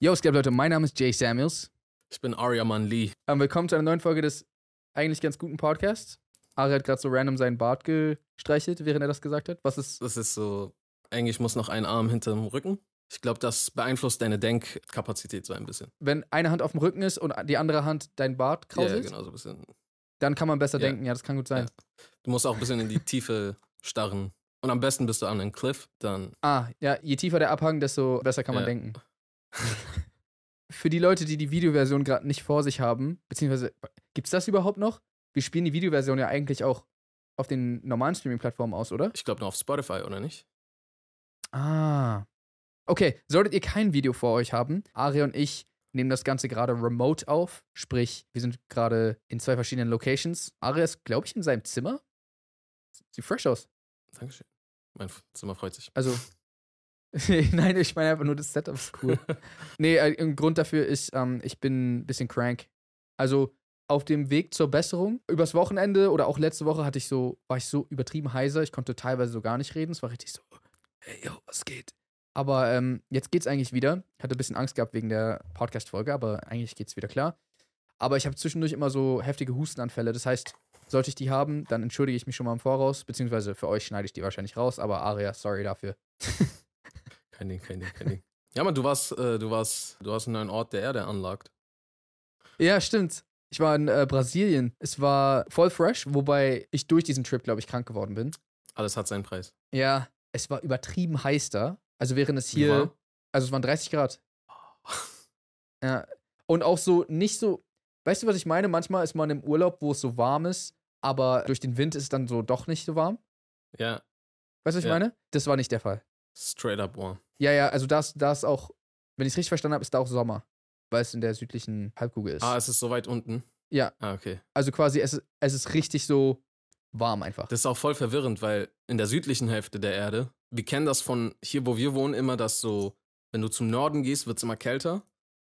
Yo, es gibt Leute, mein Name ist Jay Samuels. Ich bin Aryaman Lee. Ähm, willkommen zu einer neuen Folge des eigentlich ganz guten Podcasts. Ari hat gerade so random seinen Bart gestreichelt, während er das gesagt hat. Was ist. Das ist so, eigentlich muss noch ein Arm hinterm Rücken. Ich glaube, das beeinflusst deine Denkkapazität so ein bisschen. Wenn eine Hand auf dem Rücken ist und die andere Hand dein Bart krauselt, Ja, genau, so ein bisschen. dann kann man besser Ja. denken. Ja, das kann gut sein. Ja. Du musst auch ein bisschen in die Tiefe starren. Und am besten bist du an einem Cliff, dann. Ah, ja, je tiefer der Abhang, desto besser kann man denken. Für die Leute, die die Videoversion gerade nicht vor sich haben, beziehungsweise, gibt's das überhaupt noch? Wir spielen die Videoversion ja eigentlich auch auf den normalen Streaming-Plattformen aus, oder? Ich glaube nur auf Spotify, oder nicht? Ah. Okay, solltet ihr kein Video vor euch haben, Ari und ich nehmen das Ganze gerade remote auf. Sprich, wir sind gerade in zwei verschiedenen Locations. Ari ist, glaube ich, in seinem Zimmer. Sieht fresh aus. Dankeschön. Mein Zimmer freut sich. Also. Nein, ich meine einfach nur das Setup ist cool. nee, äh, ein Grund dafür ist, ähm, ich bin ein bisschen crank. Also auf dem Weg zur Besserung. Übers Wochenende oder auch letzte Woche hatte ich so, war ich so übertrieben heiser, ich konnte teilweise so gar nicht reden. Es war richtig so, hey yo, was geht? Aber ähm, jetzt geht's eigentlich wieder. Ich hatte ein bisschen Angst gehabt wegen der Podcast-Folge, aber eigentlich geht's wieder klar. Aber ich habe zwischendurch immer so heftige Hustenanfälle. Das heißt, sollte ich die haben, dann entschuldige ich mich schon mal im Voraus, beziehungsweise für euch schneide ich die wahrscheinlich raus, aber Aria, sorry dafür. Kein Ding, kein Ding, kein Ding. Ja, man, du warst, äh, du warst, du hast einen neuen Ort der Erde anlagt. Ja, stimmt. Ich war in äh, Brasilien. Es war voll fresh, wobei ich durch diesen Trip, glaube ich, krank geworden bin. Alles hat seinen Preis. Ja, es war übertrieben heiß da. Also während es hier, warm? also es waren 30 Grad. Ja. Und auch so nicht so, weißt du, was ich meine? Manchmal ist man im Urlaub, wo es so warm ist, aber durch den Wind ist es dann so doch nicht so warm. Ja, Weißt du, was ich Ja. meine? Das war nicht der Fall. Straight up warm. Ja, ja, also da ist, da ist auch, wenn ich es richtig verstanden habe, ist da auch Sommer, weil es in der südlichen Halbkugel ist. Ah, es ist so weit unten. Ja. Ah, okay. Also quasi, es, ist- es ist richtig so warm einfach. Das ist auch voll verwirrend, weil in der südlichen Hälfte der Erde, wir kennen das von hier, wo wir wohnen, immer, dass so, wenn du zum Norden gehst, wird es immer kälter.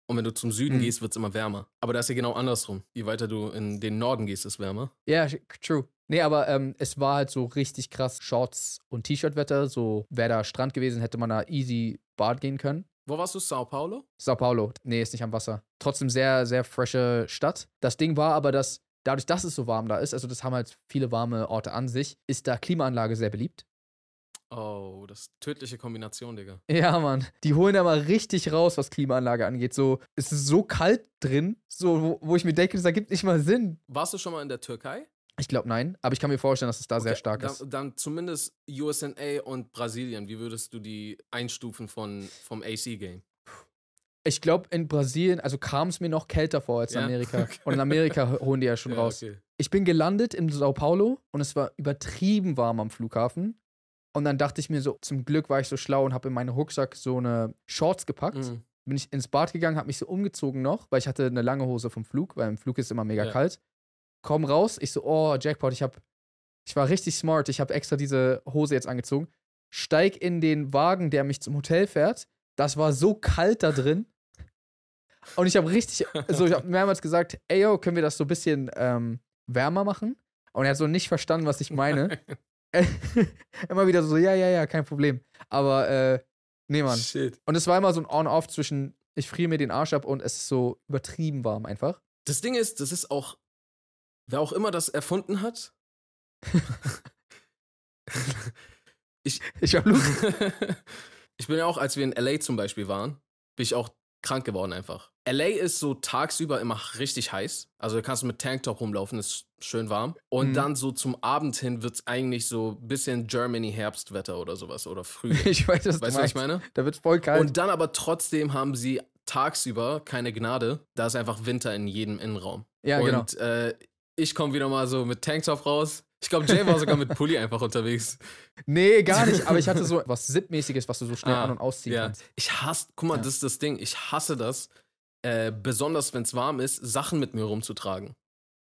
Und wenn du zum Süden Mhm. gehst, wird es immer wärmer. Aber da ist ja genau andersrum. Je weiter du in den Norden gehst, ist wärmer. Ja, sh- true. Nee, aber ähm, es war halt so richtig krass Shorts- und T-Shirt-Wetter. So, wäre da Strand gewesen, hätte man da easy Bad gehen können. Wo warst du? Sao Paulo? Sao Paulo. Nee, ist nicht am Wasser. Trotzdem sehr, sehr frische Stadt. Das Ding war aber, dass dadurch, dass es so warm da ist, also das haben halt viele warme Orte an sich, ist da Klimaanlage sehr beliebt. Oh, das ist tödliche Kombination, Digga. Ja, Mann. Die holen da mal richtig raus, was Klimaanlage angeht. So, es ist so kalt drin, so, wo, wo ich mir denke, das ergibt nicht mal Sinn. Warst du schon mal in der Türkei? Ich glaube, nein. Aber ich kann mir vorstellen, dass es da sehr Okay, stark dann, ist. Dann zumindest USA und Brasilien. Wie würdest du die einstufen von, vom AC-Game? Ich glaube, in Brasilien, also kam es mir noch kälter vor als in Ja? Amerika. Okay. Und in Amerika holen die ja schon Ja, raus. okay. Ich bin gelandet in Sao Paulo und es war übertrieben warm am Flughafen. Und dann dachte ich mir so, zum Glück war ich so schlau und habe in meinen Rucksack so eine Shorts gepackt. Mhm. Bin ich ins Bad gegangen, habe mich so umgezogen noch, weil ich hatte eine lange Hose vom Flug, weil im Flug ist immer mega Ja. kalt. Komm raus, ich so, oh, Jackpot, ich habe, ich war richtig smart, ich habe extra diese Hose jetzt angezogen. Steig in den Wagen, der mich zum Hotel fährt. Das war so kalt da drin. Und ich habe richtig, so, ich habe mehrmals gesagt, ey, yo, können wir das so ein bisschen ähm, wärmer machen? Und er hat so nicht verstanden, was ich meine. immer wieder so, ja, ja, ja, kein Problem. Aber, äh, nee, Mann. Shit. Und es war immer so ein On-Off zwischen, ich friere mir den Arsch ab und es ist so übertrieben warm einfach. Das Ding ist, das ist auch, wer auch immer das erfunden hat. ich, Ich hab ich bin ja auch, als wir in LA zum Beispiel waren, bin ich auch krank geworden einfach. LA ist so tagsüber immer richtig heiß. Also da kannst du mit Tanktop rumlaufen, ist schön warm. Und Mhm. dann so zum Abend hin wird es eigentlich so ein bisschen Germany-Herbstwetter oder sowas oder Frühling. Ich weiß, was weißt du was ich meine? Da wird's voll kalt. Und dann aber trotzdem haben sie tagsüber keine Gnade. Da ist einfach Winter in jedem Innenraum. ja, genau. Und äh, ich komme wieder mal so mit Tanktop raus. Ich glaube, Jay war sogar mit Pulli einfach unterwegs. Nee, gar nicht. Aber ich hatte so was Zip-mäßiges, was du so schnell Ah, an- und ausziehen Ja. kannst. Ich hasse, guck mal, Ja. das ist das Ding. Ich hasse das, äh, besonders wenn es warm ist, Sachen mit mir rumzutragen.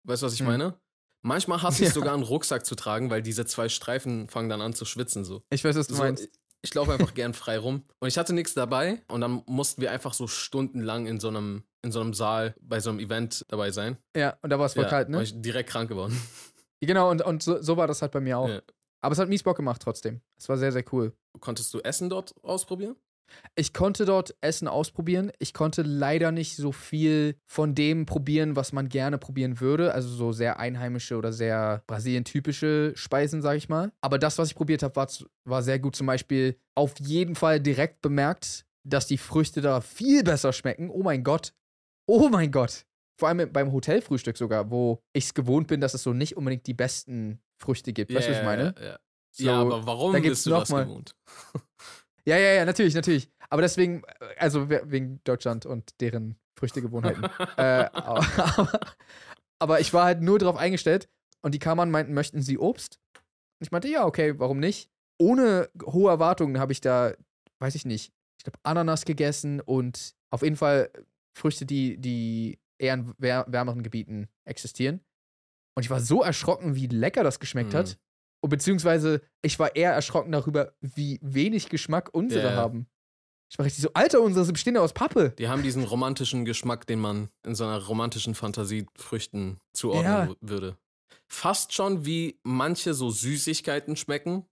Weißt du, was ich Hm. meine? Manchmal hasse ich Ja. sogar einen Rucksack zu tragen, weil diese zwei Streifen fangen dann an zu schwitzen so. Ich weiß, was du so meinst. ich laufe einfach gern frei rum. Und ich hatte nichts dabei und dann mussten wir einfach so stundenlang in so einem, in so einem Saal bei so einem Event dabei sein. Ja, und da war es voll ja, kalt, ne? Ich direkt krank geworden. Genau, und, und so, so war das halt bei mir auch. Ja. Aber es hat mies Bock gemacht trotzdem. Es war sehr, sehr cool. Konntest du Essen dort ausprobieren? Ich konnte dort Essen ausprobieren. Ich konnte leider nicht so viel von dem probieren, was man gerne probieren würde. Also so sehr einheimische oder sehr Brasilien-typische Speisen, sage ich mal. Aber das, was ich probiert habe, war, war sehr gut. Zum Beispiel auf jeden Fall direkt bemerkt, dass die Früchte da viel besser schmecken. Oh mein Gott. Oh mein Gott. Vor allem beim Hotelfrühstück sogar, wo ich es gewohnt bin, dass es so nicht unbedingt die besten Früchte gibt. weißt du, was ich meine? Ja, ja. So, ja, aber warum da gibt's bist du noch das mal- gewohnt? Ja, ja, ja, natürlich, natürlich. Aber deswegen, äh, also we- wegen Deutschland und deren Früchtegewohnheiten. äh, aber, aber ich war halt nur darauf eingestellt und die kamen an, meinten, möchten sie Obst? Und ich meinte, ja, okay, warum nicht? Ohne hohe Erwartungen habe ich da, weiß ich nicht, ich glaube, Ananas gegessen und auf jeden Fall Früchte, die, die eher in wär wärmeren Gebieten existieren. Und ich war so erschrocken, wie lecker das geschmeckt Mhm. hat. Und beziehungsweise, ich war eher erschrocken darüber, wie wenig Geschmack unsere ja. haben. Ich war richtig so, Alter, unsere bestehen ja aus Pappe. Die haben diesen romantischen Geschmack, den man in so einer romantischen Fantasie Früchten zuordnen Ja. würde. Fast schon wie manche so Süßigkeiten schmecken,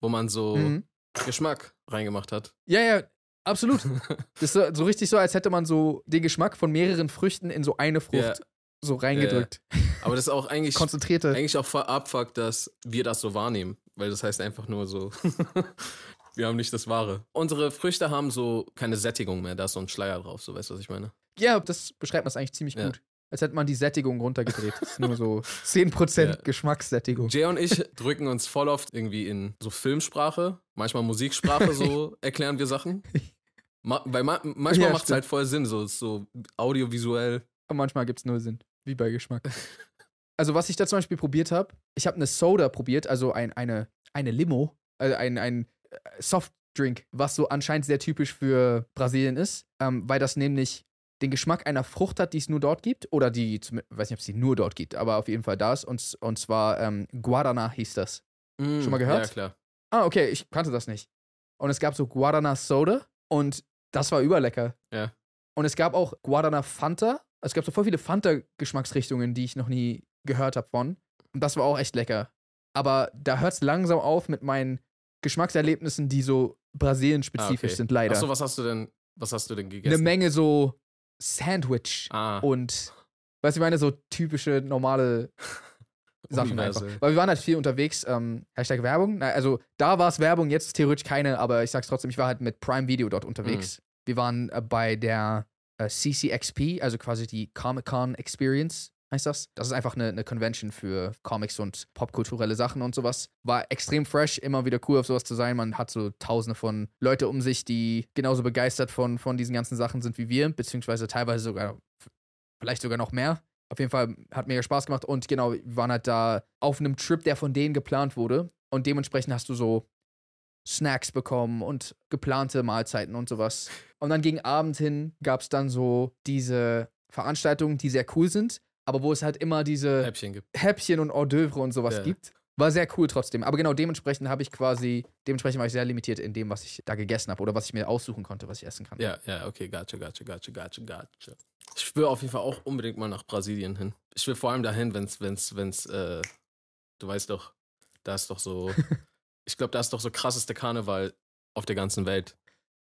wo man so Mhm. Geschmack reingemacht hat. Ja, ja, absolut. Das ist so, so richtig so, als hätte man so den Geschmack von mehreren Früchten in so eine Frucht Ja. so reingedrückt. Aber das ist auch eigentlich, Konzentrierte. eigentlich auch abfuck, dass wir das so wahrnehmen. Weil das heißt einfach nur so, wir haben nicht das Wahre. Unsere Früchte haben so keine Sättigung mehr, da ist so ein Schleier drauf, so weißt du, was ich meine? Ja, das beschreibt man es eigentlich ziemlich Ja. gut. Als hätte man die Sättigung runtergedreht. Das ist nur so 10% Ja. Geschmackssättigung. Jay und ich drücken uns voll oft irgendwie in so Filmsprache, manchmal Musiksprache, so erklären wir Sachen. Ma weil ma manchmal Ja, macht es halt voll Sinn, so, so audiovisuell. Und manchmal gibt es null Sinn. Wie bei Geschmack. Also, was ich da zum Beispiel probiert habe, ich habe eine Soda probiert, also ein, eine, eine Limo, also ein, ein äh, Softdrink, was so anscheinend sehr typisch für Brasilien ist, ähm, weil das nämlich den Geschmack einer Frucht hat, die es nur dort gibt, oder die, weiß nicht, ob es die nur dort gibt, aber auf jeden Fall da ist. Und, und zwar ähm, Guarana hieß das. Mm, Schon mal gehört? Ja, klar. Ah, okay, ich kannte das nicht. Und es gab so Guarana Soda und das war überlecker. Ja. Und es gab auch Guarana Fanta. Es gab so voll viele Fanta-Geschmacksrichtungen, die ich noch nie gehört habe von. Und das war auch echt lecker. Aber da hört es langsam auf mit meinen Geschmackserlebnissen, die so Brasilien-spezifisch Ah, okay. sind, leider. Achso, was hast du denn, was hast du denn gegessen? Eine Menge so Sandwich ah, und, weißt du, ich meine, so typische, normale Sachen einfach. Universal. Weil wir waren halt viel unterwegs. Ähm, Hashtag Werbung. Also da war es Werbung, jetzt theoretisch keine, aber ich sag's trotzdem, ich war halt mit Prime Video dort unterwegs. Mhm. Wir waren äh, bei der äh, CCXP, also quasi die Comic-Con Experience, heißt das. Das ist einfach eine, eine Convention für Comics und popkulturelle Sachen und sowas. War extrem fresh, immer wieder cool auf sowas zu sein. Man hat so tausende von Leute um sich, die genauso begeistert von, von diesen ganzen Sachen sind wie wir, beziehungsweise teilweise sogar, vielleicht sogar noch mehr. Auf jeden Fall hat mega Spaß gemacht und genau, wir waren halt da auf einem Trip, der von denen geplant wurde. Und dementsprechend hast du so Snacks bekommen und geplante Mahlzeiten und sowas. Und dann gegen Abend hin gab es dann so diese Veranstaltungen, die sehr cool sind, aber wo es halt immer diese Häppchen gibt. Häppchen und Hors d'oeuvre und sowas Ja. gibt. War sehr cool trotzdem. Aber genau dementsprechend habe ich quasi, dementsprechend war ich sehr limitiert in dem, was ich da gegessen habe oder was ich mir aussuchen konnte, was ich essen kann. Ja, ja, okay, gotcha, gotcha, gotcha, gotcha, gotcha. Ich will auf jeden Fall auch unbedingt mal nach Brasilien hin. Ich will vor allem dahin, wenn's, wenn's, wenn's, äh, du weißt doch, da ist doch so, ich glaube, da ist doch so krasseste Karneval auf der ganzen Welt.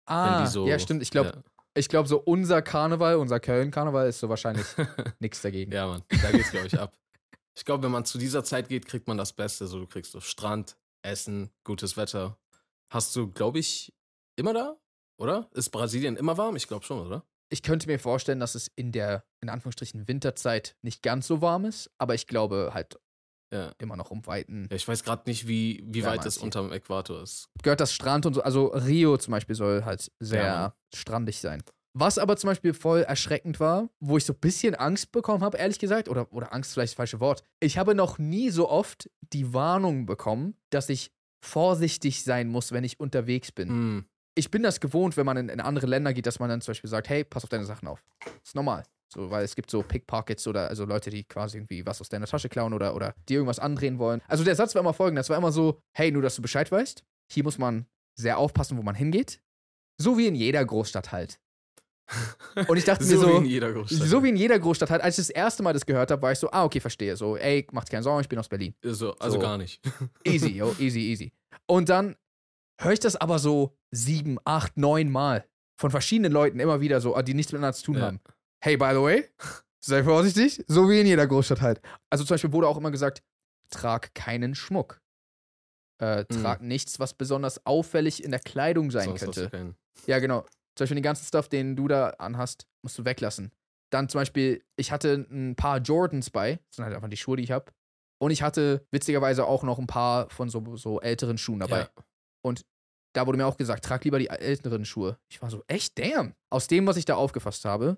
wenn Ah, so, ja, stimmt. Ich glaube, ich glaube, so unser Karneval, unser Köln-Karneval ist so wahrscheinlich nichts dagegen. ja, Mann, da geht's, glaube ich, ab. Ich glaube, wenn man zu dieser Zeit geht, kriegt man das Beste. So, du kriegst so Strand, Essen, gutes Wetter. Hast du, glaube ich, immer da? Oder? Ist Brasilien immer warm? Ich glaube schon, oder? Ich könnte mir vorstellen, dass es in der, in Anführungsstrichen, Winterzeit nicht ganz so warm ist, aber ich glaube halt Ja. immer noch um Weiten. Ja, ich weiß gerade nicht, wie, wie weit es sie- unterm Äquator ist. Gehört das Strand und so, also Rio zum Beispiel soll halt sehr Ja, strandig sein. Was aber zum Beispiel voll erschreckend war, wo ich so ein bisschen Angst bekommen habe, ehrlich gesagt, oder, oder Angst vielleicht das falsche Wort. Ich habe noch nie so oft die Warnung bekommen, dass ich vorsichtig sein muss, wenn ich unterwegs bin. Hm. ich bin das gewohnt, wenn man in, in andere Länder geht, dass man dann zum Beispiel sagt, hey, pass auf deine Sachen auf. ist normal. So, weil es gibt so Pickpockets oder also Leute, die quasi irgendwie was aus deiner Tasche klauen oder, oder dir irgendwas andrehen wollen. Also der Satz war immer folgender: Es war immer so, hey, nur dass du Bescheid weißt, hier muss man sehr aufpassen, wo man hingeht. So wie in jeder Großstadt halt. Und ich dachte mir so so, wie in jeder Großstadt. so wie in jeder Großstadt halt, als ich das erste Mal das gehört habe, war ich so, ah, okay, verstehe. So, ey, macht keine Sorgen, ich bin aus Berlin. so, also so. gar nicht. Easy, yo, easy, easy. Und dann höre ich das aber so sieben, acht, neun Mal von verschiedenen Leuten immer wieder so, die nichts miteinander zu tun Ja. haben. Hey, by the way, sei vorsichtig, so wie in jeder Großstadt halt. Also zum Beispiel wurde auch immer gesagt, trag keinen Schmuck. Äh, Mhm. trag nichts, was besonders auffällig in der Kleidung sein Sonst könnte. Ja, genau. Zum Beispiel den ganzen Stuff, den du da anhast, musst du weglassen. Dann zum Beispiel, ich hatte ein paar Jordans bei. Das sind halt einfach die Schuhe, die ich habe. Und ich hatte witzigerweise auch noch ein paar von so, so älteren Schuhen dabei. Ja. Und da wurde mir auch gesagt, trag lieber die älteren Schuhe. Ich war so, echt, damn. Aus dem, was ich da aufgefasst habe,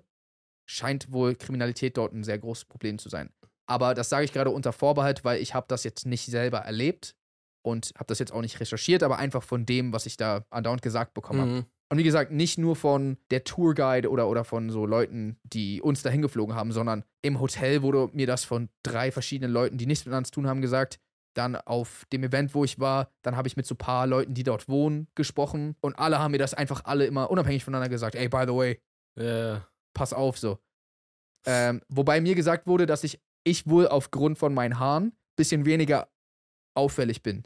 scheint wohl Kriminalität dort ein sehr großes Problem zu sein. Aber das sage ich gerade unter Vorbehalt, weil ich habe das jetzt nicht selber erlebt und habe das jetzt auch nicht recherchiert, aber einfach von dem, was ich da andauernd gesagt bekommen habe. Mhm. Und wie gesagt, nicht nur von der Tourguide oder, oder von so Leuten, die uns dahin geflogen haben, sondern im Hotel wurde mir das von drei verschiedenen Leuten, die nichts miteinander zu tun haben, gesagt. Dann auf dem Event, wo ich war, dann habe ich mit so ein paar Leuten, die dort wohnen, gesprochen. Und alle haben mir das einfach alle immer unabhängig voneinander gesagt. Ey, by the way, Ja. Pass auf so. Ähm, wobei mir gesagt wurde, dass ich, ich wohl aufgrund von meinen Haaren bisschen weniger auffällig bin.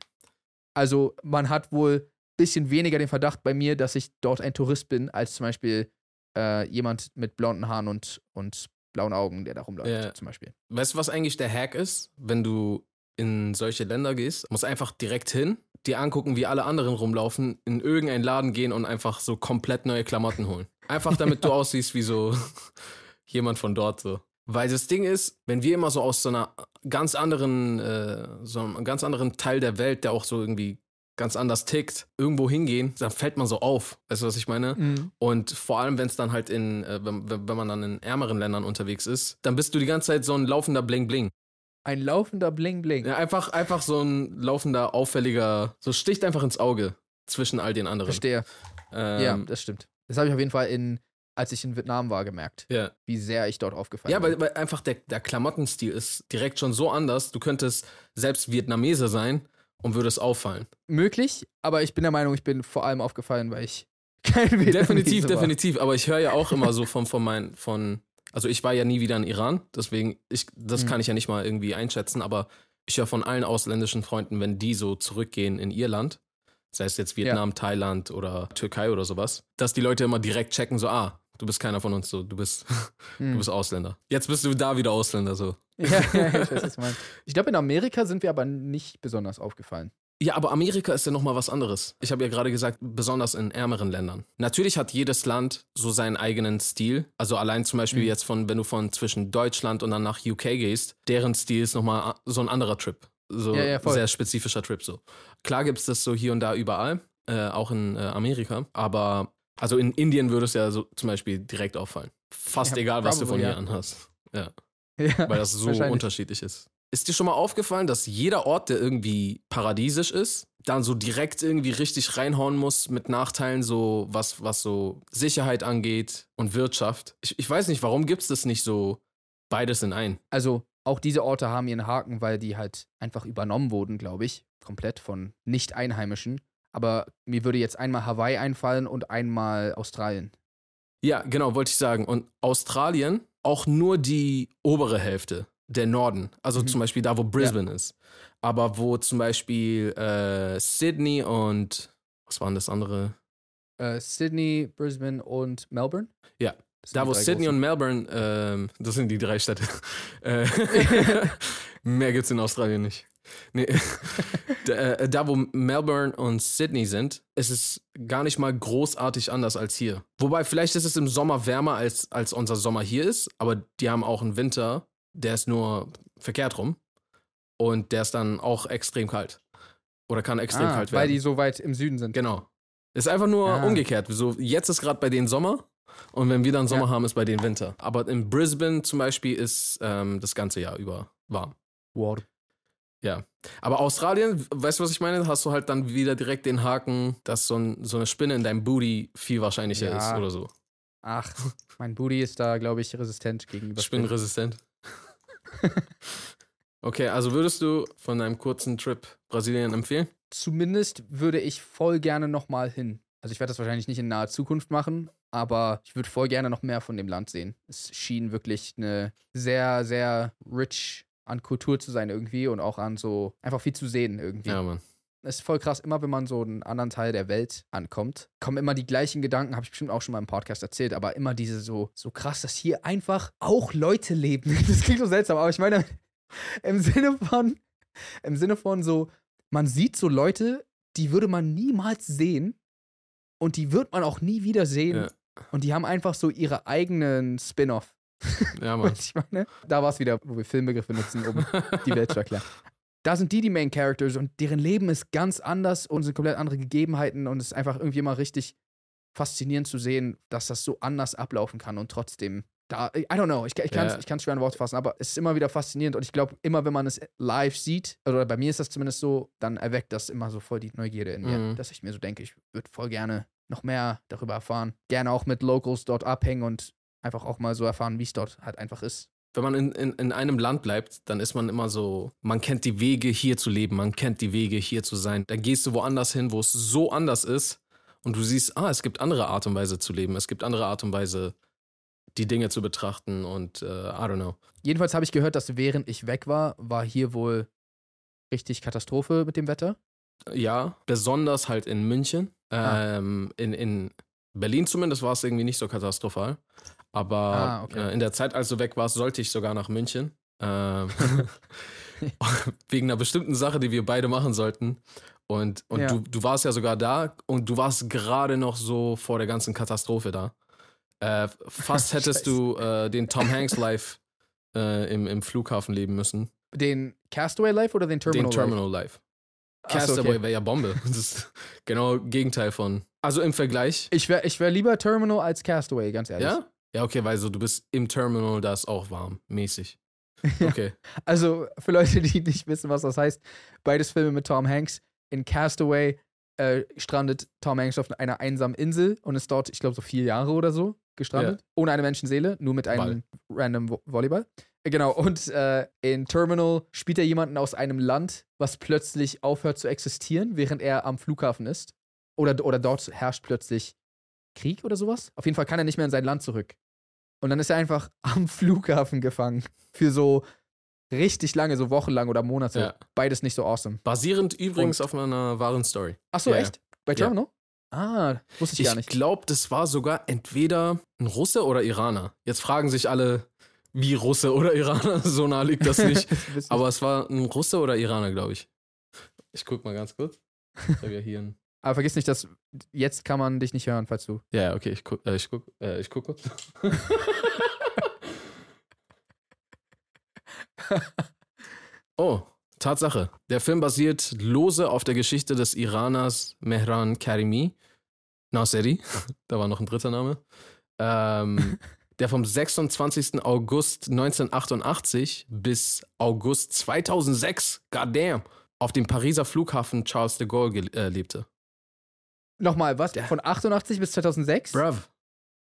Also man hat wohl bisschen weniger den Verdacht bei mir, dass ich dort ein Tourist bin, als zum Beispiel äh, jemand mit blonden Haaren und, und blauen Augen, der da rumläuft, Ja. zum Beispiel. Weißt du, was eigentlich der Hack ist, wenn du in solche Länder gehst? Musst einfach direkt hin, dir angucken, wie alle anderen rumlaufen, in irgendeinen Laden gehen und einfach so komplett neue Klamotten holen. Einfach damit du aussiehst wie so jemand von dort so. Weil das Ding ist, wenn wir immer so aus so einer ganz anderen, äh, so einem ganz anderen Teil der Welt, der auch so irgendwie ganz anders tickt, irgendwo hingehen, dann fällt man so auf. Weißt du, was ich meine? Und vor allem, wenn es dann halt in, äh, wenn, wenn wenn man dann in ärmeren Ländern unterwegs ist, dann bist du die ganze Zeit so ein laufender Bling-Bling. Ein laufender Bling-Bling. Ja, einfach, einfach so ein laufender, auffälliger, so sticht einfach ins Auge zwischen all den anderen. Verstehe. Ähm, ja, das stimmt. Das habe ich auf jeden Fall in, als ich in Vietnam war, gemerkt, ja. wie sehr ich dort aufgefallen Ja, bin. weil, weil einfach der, der Klamottenstil ist direkt schon so anders. Du könntest selbst Vietnameser sein und würdest auffallen. Möglich, aber ich bin der Meinung, ich bin vor allem aufgefallen, weil ich kein Vietnamese Definitiv, war. definitiv. Aber ich höre ja auch immer so von, von meinen, von, also ich war ja nie wieder in Iran, deswegen, ich, das Mhm. kann ich ja nicht mal irgendwie einschätzen, aber ich höre von allen ausländischen Freunden, wenn die so zurückgehen in ihr Land, sei es jetzt Vietnam, Thailand oder Türkei oder sowas, dass die Leute immer direkt checken, so, ah, du bist keiner von uns, so, du bist, Hm. du bist Ausländer. Jetzt bist du da wieder Ausländer, so. Ja, ja, ich. Ich glaube, in Amerika sind wir aber nicht besonders aufgefallen. Ja, aber Amerika ist ja nochmal was anderes. Ich habe ja gerade gesagt, besonders in ärmeren Ländern. Natürlich hat jedes Land so seinen eigenen Stil. Also allein zum Beispiel Mhm. jetzt von, wenn du von zwischen Deutschland und dann nach UK gehst, deren Stil ist nochmal so ein anderer Trip. So Ja, ja, sehr spezifischer Trip so. Klar gibt es das so hier und da überall, äh, auch in äh, Amerika. Aber also in Indien würde es ja so zum Beispiel direkt auffallen. Fast Ja, egal, was du von hier ja. anhast. Ja weil das so unterschiedlich ist. Ist dir schon mal aufgefallen, dass jeder Ort, der irgendwie paradiesisch ist, dann so direkt irgendwie richtig reinhauen muss mit Nachteilen, so was, was so Sicherheit angeht und Wirtschaft? Ich, ich weiß nicht, warum gibt es das nicht so beides in ein? Also, auch diese Orte haben ihren Haken, weil die halt einfach übernommen wurden, glaube ich. Komplett von Nicht-Einheimischen. Aber mir würde jetzt einmal Hawaii einfallen und einmal Australien. Ja, genau, wollte ich sagen. Und Australien auch nur die obere Hälfte, der Norden. Also Mhm. zum Beispiel da, wo Brisbane ist. Aber wo zum Beispiel äh, Sydney und was waren das andere? Äh, Sydney, Brisbane und Melbourne? Ja. Da, wo Sydney großen. und Melbourne, ähm, das sind die drei Städte. Äh, mehr gibt's in Australien nicht. Nee. da, äh, da, wo Melbourne und Sydney sind, ist es gar nicht mal großartig anders als hier. Wobei, vielleicht ist es im Sommer wärmer, als, als unser Sommer hier ist, aber die haben auch einen Winter, der ist nur verkehrt rum. Und der ist dann auch extrem kalt. Oder kann extrem ah, kalt werden. Weil die so weit im Süden sind. Genau. Ist einfach nur Ah. umgekehrt. So, jetzt ist gerade bei denen Sommer und wenn wir dann Sommer Ja. haben, ist bei denen Winter. Aber in Brisbane zum Beispiel ist ähm, das ganze Jahr über warm. Wow. Aber Australien, weißt du, was ich meine? Hast du halt dann wieder direkt den Haken, dass so, ein, so eine Spinne in deinem Booty viel wahrscheinlicher Ja. ist oder so. Ach, mein Booty ist da, glaube ich, resistent gegenüber Spinnen. Spinnenresistent. okay, also würdest du von deinem kurzen Trip Brasilien empfehlen? Zumindest würde ich voll gerne nochmal hin. Also ich werde das wahrscheinlich nicht in naher Zukunft machen, aber ich würde voll gerne noch mehr von dem Land sehen. Es schien wirklich eine sehr, sehr rich an Kultur zu sein irgendwie und auch an so einfach viel zu sehen irgendwie. Ja, Mann. Es ist voll krass, immer wenn man so einen anderen Teil der Welt ankommt, kommen immer die gleichen Gedanken, habe ich bestimmt auch schon mal im Podcast erzählt, aber immer diese so, so krass, dass hier einfach auch Leute leben. Das klingt so seltsam, aber ich meine, im Sinne von, im Sinne von so, man sieht so Leute, die würde man niemals sehen und die wird man auch nie wieder sehen. Ja. Und die haben einfach so ihre eigenen Spin-off. Ja, Mann. Ich meine, da war es wieder, wo wir Filmbegriffe nutzen, um die Welt zu erklären. Da sind die die Main Characters und deren Leben ist ganz anders und sind komplett andere Gegebenheiten und es ist einfach irgendwie immer richtig faszinierend zu sehen, dass das so anders ablaufen kann und trotzdem da, I don't know, ich, ich kann es Ja. ich schwer in Worte fassen, aber es ist immer wieder faszinierend und ich glaube, immer wenn man es live sieht, oder bei mir ist das zumindest so, dann erweckt das immer so voll die Neugierde in mir, Mhm. dass ich mir so denke, ich würde voll gerne noch mehr darüber erfahren. Gerne auch mit Locals dort abhängen und einfach auch mal so erfahren, wie es dort halt einfach ist. Wenn man in, in, in einem Land bleibt, dann ist man immer so, man kennt die Wege hier zu leben, man kennt die Wege hier zu sein. Dann gehst du woanders hin, wo es so anders ist und du siehst, ah, es gibt andere Art und Weise zu leben, es gibt andere Art und Weise, die Dinge zu betrachten und äh, I don't know. Jedenfalls habe ich gehört, dass während ich weg war, war hier wohl richtig Katastrophe mit dem Wetter. Ja, besonders halt in München. Ah. Ähm, in, in Berlin zumindest war es irgendwie nicht so katastrophal. Aber Ah, okay. äh, in der Zeit, als du weg warst, sollte ich sogar nach München. Ähm, wegen einer bestimmten Sache, die wir beide machen sollten. Und, und Ja. du, du warst ja sogar da und du warst gerade noch so vor der ganzen Katastrophe da. Äh, fast hättest du äh, den Tom Hanks live äh, im, im Flughafen leben müssen. Den Castaway Life oder den Terminal den Terminal live. Ach so, Castaway okay. wäre ja Bombe. Das ist genau Gegenteil von. Also im Vergleich. Ich wäre ich wär lieber Terminal als Castaway, ganz ehrlich. Ja? Ja, okay, weil so du bist im Terminal, da ist auch warm, mäßig. Okay. Also für Leute, die nicht wissen, was das heißt, beides Filme mit Tom Hanks. In Castaway äh, strandet Tom Hanks auf einer einsamen Insel und ist dort, ich glaube, so vier Jahre oder so gestrandet. Ohne eine Menschenseele, nur mit einem random Vo Volleyball. Äh, Genau, und äh, in Terminal spielt er jemanden aus einem Land, was plötzlich aufhört zu existieren, während er am Flughafen ist. Oder, oder dort herrscht plötzlich Krieg oder sowas. Auf jeden Fall kann er nicht mehr in sein Land zurück. Und dann ist er einfach am Flughafen gefangen. Für so richtig lange, so wochenlang oder Monate. Ja. Beides nicht so awesome. Basierend übrigens auf einer wahren Story. Ach so, Ja, echt? Bei. Terminal? Ah, wusste ich, gar nicht. glaube, das war sogar entweder ein Russe oder Iraner. Jetzt fragen sich alle, wie Russe oder Iraner. So nah liegt das nicht. Aber es war ein Russe oder Iraner, glaube ich. Ich guck mal ganz kurz. Ich habe ja hier ein. Aber vergiss nicht, dass jetzt kann man dich nicht hören, falls du. Ja, okay, ich guck, äh, ich guck, äh, ich guck kurz. oh, Tatsache. Der Film basiert lose auf der Geschichte des Iraners Mehran Karimi. Naseri, da war noch ein dritter Name. Ähm, der vom 26. August 1988 bis August 2006, goddamn, auf dem Pariser Flughafen Charles de Gaulle äh, lebte. Nochmal, was? Von 88 bis 2006? Bruv,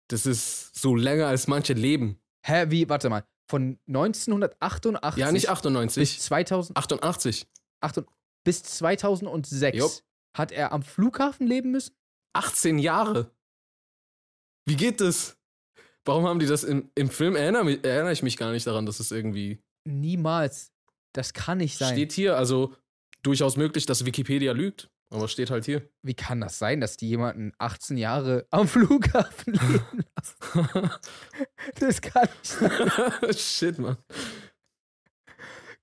das ist so länger als manche leben. Hä, wie? Warte mal. Von 1988 Ja, nicht bis 98, 2008 88. bis 2006 Jupp. hat er am Flughafen leben müssen? 18 Jahre. Wie geht das? Warum haben die das im, im Film? Erinnere, mich, erinnere ich mich gar nicht daran, dass es irgendwie Niemals. Das kann nicht sein. steht hier. Also durchaus möglich, dass Wikipedia lügt. Aber es steht halt hier. Wie kann das sein, dass die jemanden 18 Jahre am Flughafen leben lassen? Das kann nicht sein. Shit, Mann.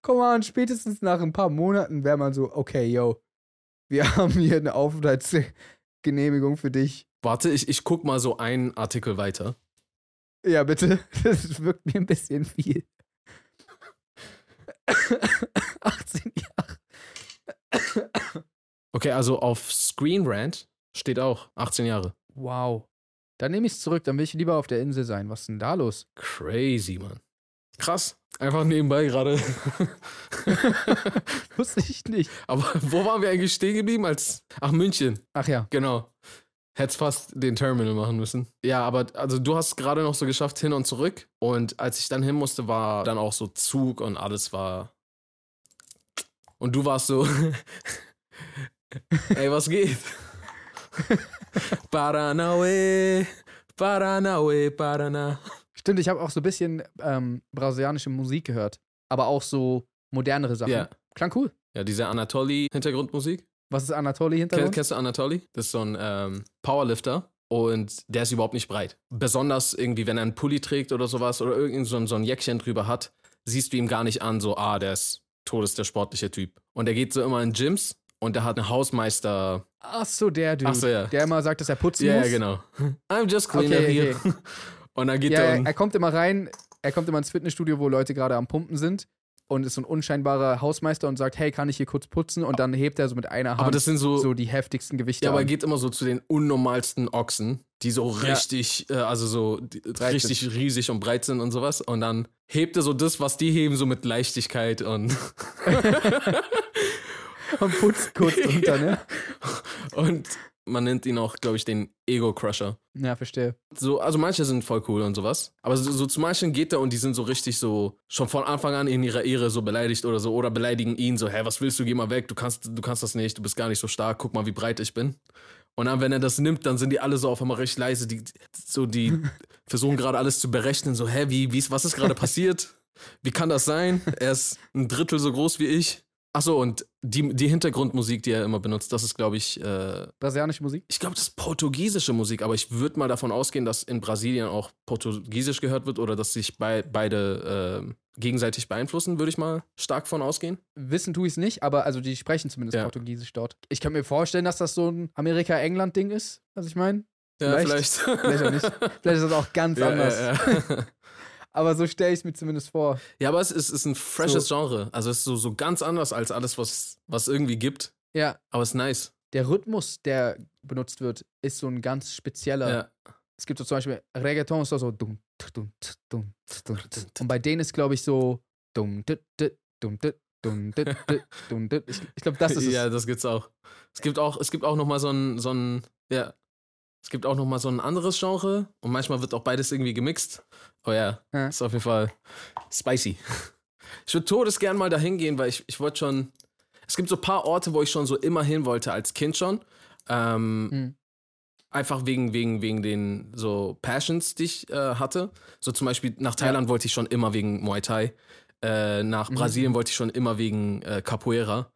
Komm mal, spätestens nach ein paar Monaten wäre man so, okay, yo, wir haben hier eine Aufenthaltsgenehmigung für dich. Warte, ich, ich guck mal so einen Artikel weiter. Ja, bitte. Das wirkt mir ein bisschen viel. 18 Jahre. Okay, also auf Screen Rant steht auch 18 Jahre. Wow. Dann nehme ich es zurück, dann will ich lieber auf der Insel sein. Was ist denn da los? Crazy, Mann. Krass. Einfach nebenbei gerade. Wusste ich nicht. Aber wo waren wir eigentlich stehen geblieben? Als. Ach, München. Ach ja. Genau. Hättest fast den Terminal machen müssen. Ja, aber also du hast gerade noch so geschafft hin und zurück. Und als ich dann hin musste, war dann auch so Zug und alles war. Und du warst so. Ey, was geht? Paranaue, Paranaue, Parana. Stimmt, ich habe auch so ein bisschen ähm, brasilianische Musik gehört. Aber auch so modernere Sachen. Ja. Klang cool. Ja, diese Anatoli-Hintergrundmusik. Was ist Anatoly Kenn, Hintergrund? kennst du Anatoly? Das ist so ein ähm, Powerlifter und der ist überhaupt nicht breit. Besonders irgendwie, wenn er einen Pulli trägt oder sowas oder irgend so ein, so ein Jäckchen drüber hat, siehst du ihm gar nicht an, so, ah, der ist todes der sportliche Typ. Und er geht so immer in Gyms und der hat eine Hausmeister. Ach so, der Dude. Ach so, ja. Der immer sagt, dass er putzen Ja, ja, muss. genau. I'm just cleaner Okay, here. Und dann geht Ja, er er, kommt immer rein, er kommt immer ins Fitnessstudio, wo Leute gerade am Pumpen sind und ist so ein unscheinbarer Hausmeister und sagt, hey, kann ich hier kurz putzen? Und dann hebt er so mit einer Hand Aber das sind so, so die heftigsten Gewichte ja, aber er geht immer so zu den unnormalsten Ochsen, die so Ja. richtig, äh, also so die, richtig riesig und breit sind und sowas. Und dann hebt er so das, was die heben, so mit Leichtigkeit und, und putzt kurz drunter, ne? und man nennt ihn auch, glaube ich, den Ego-Crusher. Ja, verstehe. So, also manche sind voll cool und sowas. Aber so, so zu manchen geht er und die sind so richtig so schon von Anfang an in ihrer Ehre so beleidigt oder so oder beleidigen ihn so, hä, was willst du, geh mal weg, du kannst, du kannst das nicht, du bist gar nicht so stark, guck mal, wie breit ich bin. Und dann, wenn er das nimmt, dann sind die alle so auf einmal recht leise, die, so, die versuchen gerade alles zu berechnen, so, hä, wie, wie, ist- was ist gerade passiert? Wie kann das sein? Er ist ein Drittel so groß wie ich. Achso, und die, die Hintergrundmusik, die er immer benutzt, das ist, glaube ich, äh, Brasilianische Musik? ich glaube, das ist portugiesische Musik, aber ich würde mal davon ausgehen, dass in Brasilien auch Portugiesisch gehört wird oder dass sich bei, beide äh, gegenseitig beeinflussen, würde ich mal stark von ausgehen. Wissen tue ich es nicht, aber also die sprechen zumindest Ja. Portugiesisch dort. Ich kann mir vorstellen, dass das so ein Amerika-England-Ding ist, was ich meine. Ja, Vielleicht. vielleicht. Vielleicht auch nicht. Vielleicht ist das auch ganz ja, anders. Ja, ja. Aber so stelle ich es mir zumindest vor. ja, aber es ist, ist ein freshes Genre. Also es ist so, so ganz anders als alles, was was irgendwie gibt. Ja, Aber es ist nice. der Rhythmus, der benutzt wird, ist so ein ganz spezieller. Ja. Es gibt so zum Beispiel Reggaeton ist so dumm, dumm, dumm, dumm. Und bei denen ist, glaube ich, so dumm, dumm, dumm, dumm, dumm, dumm. Ich, ich glaube, das ist es. ja, das gibt's auch. Es gibt auch, es gibt auch noch mal so ein, so ein, ja, es gibt auch noch mal so ein anderes Genre und manchmal wird auch beides irgendwie gemixt. Oh ja, Ja. ist auf jeden Fall spicy. Ich würde todes gern mal dahin gehen, weil ich, ich wollte schon, es gibt so ein paar Orte, wo ich schon so immer hin wollte, als Kind schon. Ähm, Mhm. Einfach wegen, wegen, wegen den so Passions, die ich äh, hatte. So zum Beispiel nach Thailand wollte ich schon immer wegen Muay Thai. Äh, nach Mhm. Brasilien wollte ich schon immer wegen äh, Capoeira.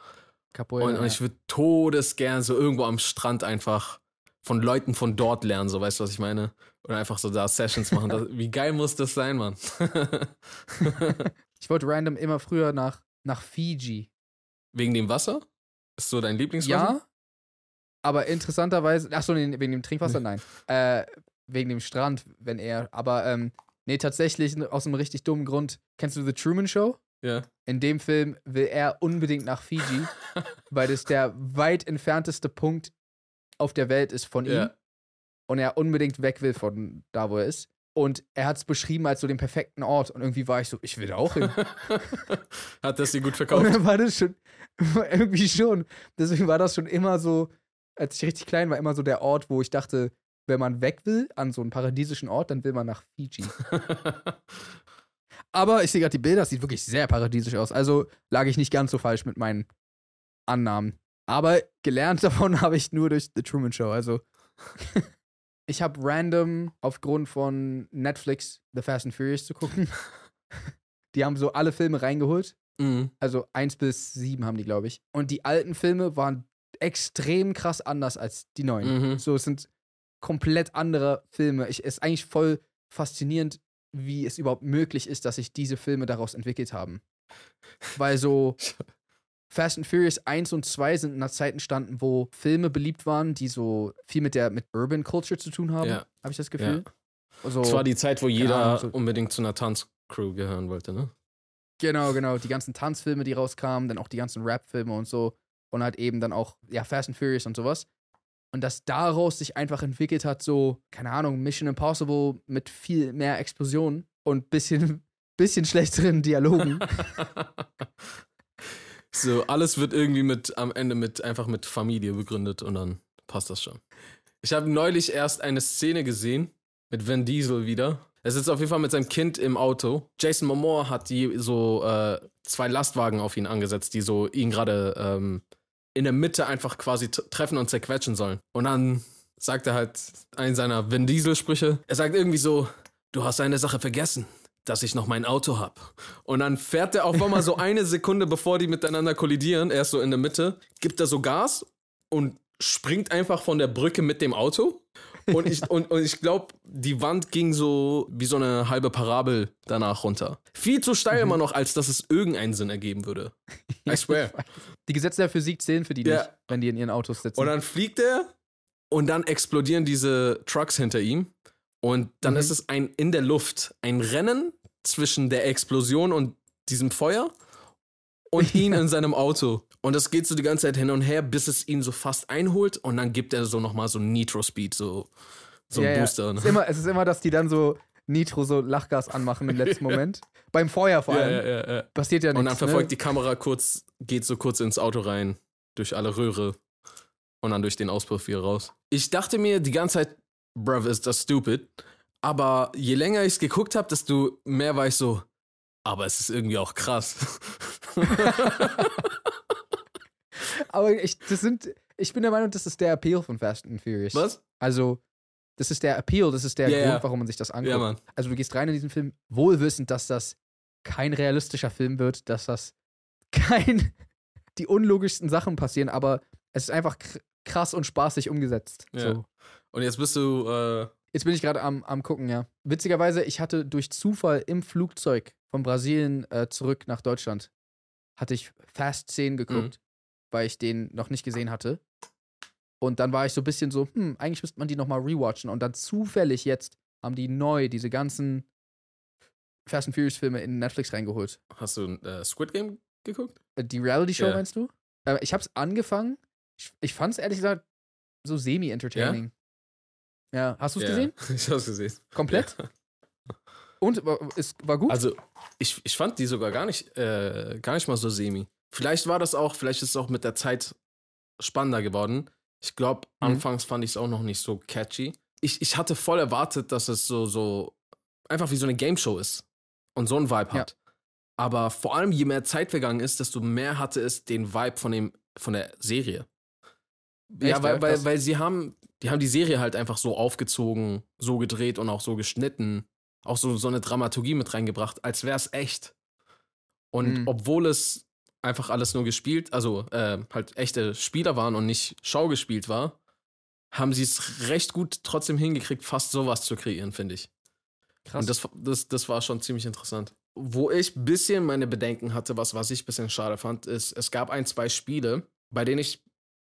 Capoeira. Und, und ich würde todesgern so irgendwo am Strand einfach von Leuten von dort lernen, so weißt du, was ich meine? Oder einfach so da Sessions machen. Das, wie geil muss das sein, Mann? ich wollte random immer früher nach, nach Fiji. Wegen dem Wasser? Ist so dein Lieblingswasser? Ja, aber interessanterweise, achso, nee, wegen dem Trinkwasser, nein. Äh, wegen dem Strand, wenn er, aber ähm, nee, tatsächlich aus einem richtig dummen Grund. Kennst du The Truman Show? Ja. In dem Film will er unbedingt nach Fiji, weil das der weit entfernteste Punkt auf der Welt ist von ihm Ja. und er unbedingt weg will von da, wo er ist. Und er hat es beschrieben als so den perfekten Ort und irgendwie war ich so, ich will da auch hin. Hat das dir gut Und verkauft? dann war das schon, irgendwie schon. Deswegen war das schon immer so, als ich richtig klein war, immer so der Ort, wo ich dachte, wenn man weg will an so einen paradiesischen Ort, dann will man nach Fiji. Aber ich sehe gerade die Bilder, das sieht wirklich sehr paradiesisch aus. Also lag ich nicht ganz so falsch mit meinen Annahmen. Aber gelernt davon habe ich nur durch The Truman Show. Also ich habe random aufgrund von Netflix The Fast and Furious zu gucken. Die haben so alle Filme reingeholt. Mhm. Also eins bis sieben haben die, glaube ich. Und die alten Filme waren extrem krass anders als die neuen. Mhm. So, es sind komplett andere Filme. Ich, es ist eigentlich voll faszinierend, wie es überhaupt möglich ist, dass sich diese Filme daraus entwickelt haben. Weil so Fast and Furious 1 und 2 sind in einer Zeit entstanden, wo Filme beliebt waren, die so viel mit der mit Urban Culture zu tun haben, Ja. habe ich das Gefühl. Also, Das war die Zeit, wo jeder Ahnung, so- unbedingt zu einer Tanzcrew gehören wollte, ne? Genau, genau. Die ganzen Tanzfilme, die rauskamen, dann auch die ganzen Rap-Filme und so. Und halt eben dann auch, ja, Fast and Furious und sowas. Und dass daraus sich einfach entwickelt hat, so, keine Ahnung, Mission Impossible mit viel mehr Explosionen und bisschen, bisschen schlechteren Dialogen. so, alles wird irgendwie mit am Ende mit einfach mit Familie begründet und dann passt das schon. Ich habe neulich erst eine Szene gesehen mit Vin Diesel wieder. Er sitzt auf jeden Fall mit seinem Kind im Auto. Jason Momoa hat die so äh, zwei Lastwagen auf ihn angesetzt, die so ihn gerade ähm, in der Mitte einfach quasi treffen und zerquetschen sollen. Und dann sagt er halt einen seiner Vin Diesel Sprüche. Er sagt irgendwie so, du hast eine Sache vergessen, dass ich noch mein Auto hab. Und dann fährt er auf einmal so eine Sekunde, bevor die miteinander kollidieren, er ist so in der Mitte, gibt er so Gas und springt einfach von der Brücke mit dem Auto. Und ich, und, und ich glaube, die Wand ging so wie so eine halbe Parabel danach runter. Viel zu steil immer noch, als dass es irgendeinen Sinn ergeben würde. I swear. Die Gesetze der Physik zählen für die Ja. nicht, wenn die in ihren Autos sitzen. Und dann fliegt er und dann explodieren diese Trucks hinter ihm. Und dann Mhm. ist es ein in der Luft ein Rennen zwischen der Explosion und diesem Feuer und ihn in seinem Auto. Und das geht so die ganze Zeit hin und her, bis es ihn so fast einholt und dann gibt er so nochmal so Nitro Speed, so, so Ja, einen ja. Booster. es, ist Ne? immer, es ist immer, dass die dann so Nitro, so Lachgas anmachen im letzten Moment. Beim Feuer vor allem. ja, ja, ja. Passiert ja nichts. Und dann verfolgt ne? die Kamera kurz, geht so kurz ins Auto rein, durch alle Röhre und dann durch den Auspuff wieder raus. Ich dachte mir die ganze Zeit, bruv, ist das stupid. Aber je länger ich es geguckt habe, desto mehr war ich so, aber es ist irgendwie auch krass. Aber ich, das sind, ich bin der Meinung, das ist der Appeal von Fast and Furious. Was? Also, das ist der Appeal, das ist der Ja, Grund, warum man sich das anguckt. Mann. Also, du gehst rein in diesen Film, wohlwissend, dass das kein realistischer Film wird, dass das kein, die unlogischsten Sachen passieren, aber es ist einfach kr- krass und spaßig umgesetzt. Ja. So. Und jetzt bist du, äh, Jetzt bin ich gerade am, am gucken, ja. Witzigerweise, ich hatte durch Zufall im Flugzeug von Brasilien äh, zurück nach Deutschland, hatte ich Fast 10 geguckt, weil ich den noch nicht gesehen hatte. Und dann war ich so ein bisschen so, hm, eigentlich müsste man die nochmal rewatchen. Und dann zufällig jetzt haben die neu diese ganzen Fast and Furious Filme in Netflix reingeholt. hast du äh, Squid Game geguckt? Äh, Die Reality Show Ja. meinst du? Äh, ich hab's angefangen. Ich, ich fand's ehrlich gesagt so semi-entertaining. Ja? hast du's gesehen? Ich hab's gesehen. Komplett? Ja. Und ist, war gut? Also, ich, ich fand die sogar gar nicht, äh, gar nicht mal so semi. Vielleicht war das auch, vielleicht ist es auch mit der Zeit spannender geworden. Ich glaube, Mhm. anfangs fand ich es auch noch nicht so catchy. Ich, ich hatte voll erwartet, dass es so, so einfach wie so eine Gameshow ist und so einen Vibe Ja. hat. Aber vor allem, je mehr Zeit vergangen ist, desto mehr hatte es den Vibe von, dem, von der Serie. Ja, Echt, weil, ja? weil, weil sie haben, die haben die Serie halt einfach so aufgezogen, so gedreht und auch so geschnitten, auch so, so eine Dramaturgie mit reingebracht, als wäre es echt. Und Mhm. obwohl es einfach alles nur gespielt, also äh, halt echte Spieler waren und nicht Schau gespielt war, haben sie es recht gut trotzdem hingekriegt, fast sowas zu kreieren, finde ich. Krass. Und das, das, das war schon ziemlich interessant. Wo ich ein bisschen meine Bedenken hatte, was, was ich ein bisschen schade fand, ist, es gab ein, zwei Spiele, bei denen ich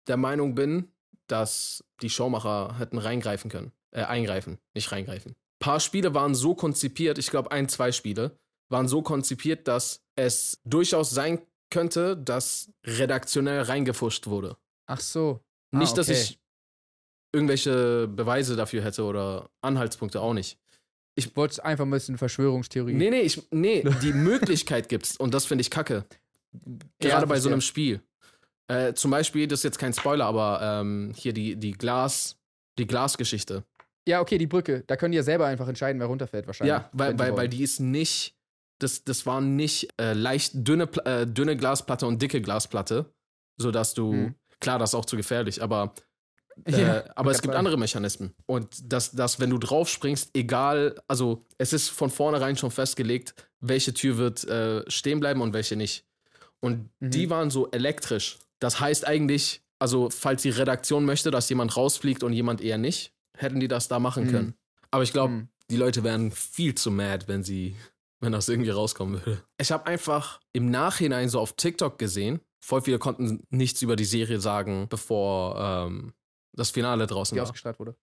der Meinung bin, dass die Showmacher hätten reingreifen können. Äh, eingreifen, nicht reingreifen. Ein paar Spiele waren so konzipiert, ich glaube ein, zwei Spiele, waren so konzipiert, dass es durchaus sein könnte, dass redaktionell reingefuscht wurde. Ach so. Ah, Nicht, dass okay. ich irgendwelche Beweise dafür hätte oder Anhaltspunkte auch nicht. Ich wollte einfach ein bisschen Verschwörungstheorie. Nee, nee, ich, nee, die Möglichkeit gibt's und das finde ich kacke. Gerade bei so einem Spiel. Äh, zum Beispiel, das ist jetzt kein Spoiler, aber ähm, hier die, die Glas, die Glasgeschichte. Ja, okay, die Brücke. Da können die ja selber einfach entscheiden, wer runterfällt wahrscheinlich. Ja, weil, weil, weil die ist nicht, das, das war nicht äh, leicht dünne, äh, dünne Glasplatte und dicke Glasplatte, sodass du, Mhm. klar, das ist auch zu gefährlich, aber Äh, Ja, aber es gibt hab- andere Mechanismen. Und dass, dass, wenn du drauf springst, egal, also es ist von vornherein schon festgelegt, welche Tür wird äh, stehen bleiben und welche nicht. Und Mhm. die waren so elektrisch. Das heißt eigentlich, also falls die Redaktion möchte, dass jemand rausfliegt und jemand eher nicht, hätten die das da machen Mhm. können. Aber ich glaube, Mhm. die Leute wären viel zu mad, wenn sie, wenn das irgendwie rauskommen würde. Ich habe einfach im Nachhinein so auf TikTok gesehen, voll viele konnten nichts über die Serie sagen, bevor ähm, das Finale draußen die war. ausgestrahlt wurde.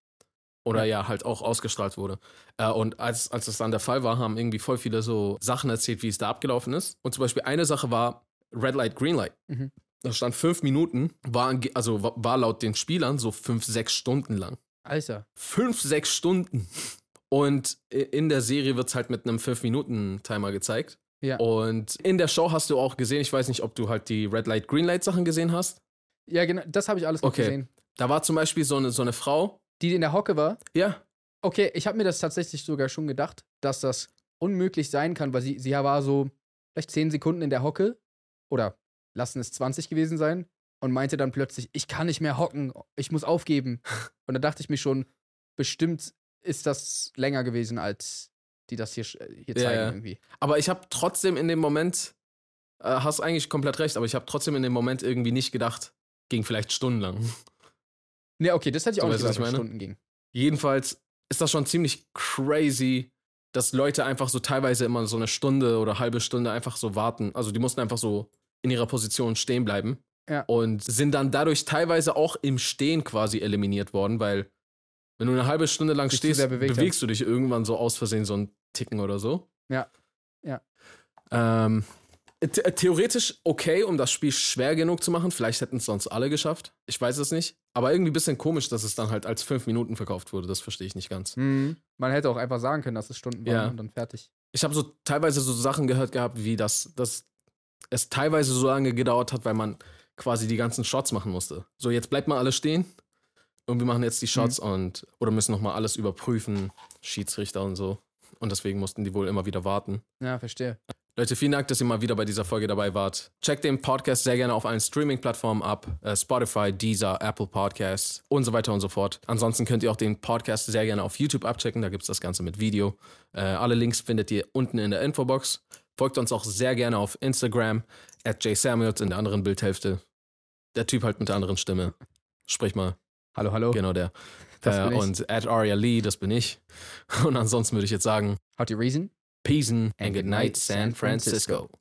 Oder ja, halt auch ausgestrahlt wurde. Äh, und als, als das dann der Fall war, haben irgendwie voll viele so Sachen erzählt, wie es da abgelaufen ist. Und zum Beispiel eine Sache war Red Light, Green Light. Mhm. Da stand fünf Minuten, war, also wa- war laut den Spielern so fünf, sechs Stunden lang. Alter. Fünf, sechs Stunden. Und in der Serie wird es halt mit einem fünf minuten timer gezeigt. Ja. Und in der Show hast du auch gesehen, ich weiß nicht, ob du halt die Red Light, Green Light Sachen gesehen hast. Ja, genau, das habe ich alles Okay. gesehen. Da war zum Beispiel so eine, so eine Frau. Die in der Hocke war. Ja, Okay, ich habe mir das tatsächlich sogar schon gedacht, dass das unmöglich sein kann, weil sie, sie war so vielleicht 10 Sekunden in der Hocke oder lassen es 20 gewesen sein und meinte dann plötzlich, ich kann nicht mehr hocken, ich muss aufgeben. Und da dachte ich mir schon, bestimmt ist das länger gewesen, als die das hier, sch- hier zeigen ja. irgendwie. Aber ich habe trotzdem in dem Moment, äh, hast eigentlich komplett recht, aber ich habe trotzdem in dem Moment irgendwie nicht gedacht, ging vielleicht stundenlang. Nee, okay, das hätte ich So, auch weißt nicht was gedacht? Stunden ging. Jedenfalls ist das schon ziemlich crazy, dass Leute einfach so teilweise immer so eine Stunde oder halbe Stunde einfach so warten. Also die mussten einfach so in ihrer Position stehen bleiben. Ja. Und sind dann dadurch teilweise auch im Stehen quasi eliminiert worden, weil wenn du eine halbe Stunde lang stehst, bewegst du dich irgendwann so aus Versehen so ein Ticken oder so. Ja. Ja. Ähm, the theoretisch okay, um das Spiel schwer genug zu machen. Vielleicht hätten es sonst alle geschafft. Ich weiß es nicht. Aber irgendwie ein bisschen komisch, dass es dann halt als fünf Minuten verkauft wurde. Das verstehe ich nicht ganz. Mhm. Man hätte auch einfach sagen können, dass es Stunden waren Ja. und dann fertig. Ich habe so teilweise so Sachen gehört gehabt, wie dass, dass es teilweise so lange gedauert hat, weil man quasi die ganzen Shots machen musste. So, jetzt bleibt mal alle stehen und wir machen jetzt die Shots und oder müssen nochmal alles überprüfen, Schiedsrichter und so. Und deswegen mussten die wohl immer wieder warten. Ja, verstehe. Leute, vielen Dank, dass ihr mal wieder bei dieser Folge dabei wart. Checkt den Podcast sehr gerne auf allen Streaming-Plattformen ab. Äh, Spotify, Deezer, Apple Podcasts und so weiter und so fort. Ansonsten könnt ihr auch den Podcast sehr gerne auf YouTube abchecken. Da gibt es das Ganze mit Video. Äh, alle Links findet ihr unten in der Infobox. Folgt uns auch sehr gerne auf Instagram, at jsamuels in der anderen Bildhälfte. Der Typ halt mit der anderen Stimme. Sprich mal, Hallo, hallo. genau der. Äh, und at Aria Lee, das bin ich. Und ansonsten würde ich jetzt sagen, How to reason? Peace and good night, San Francisco.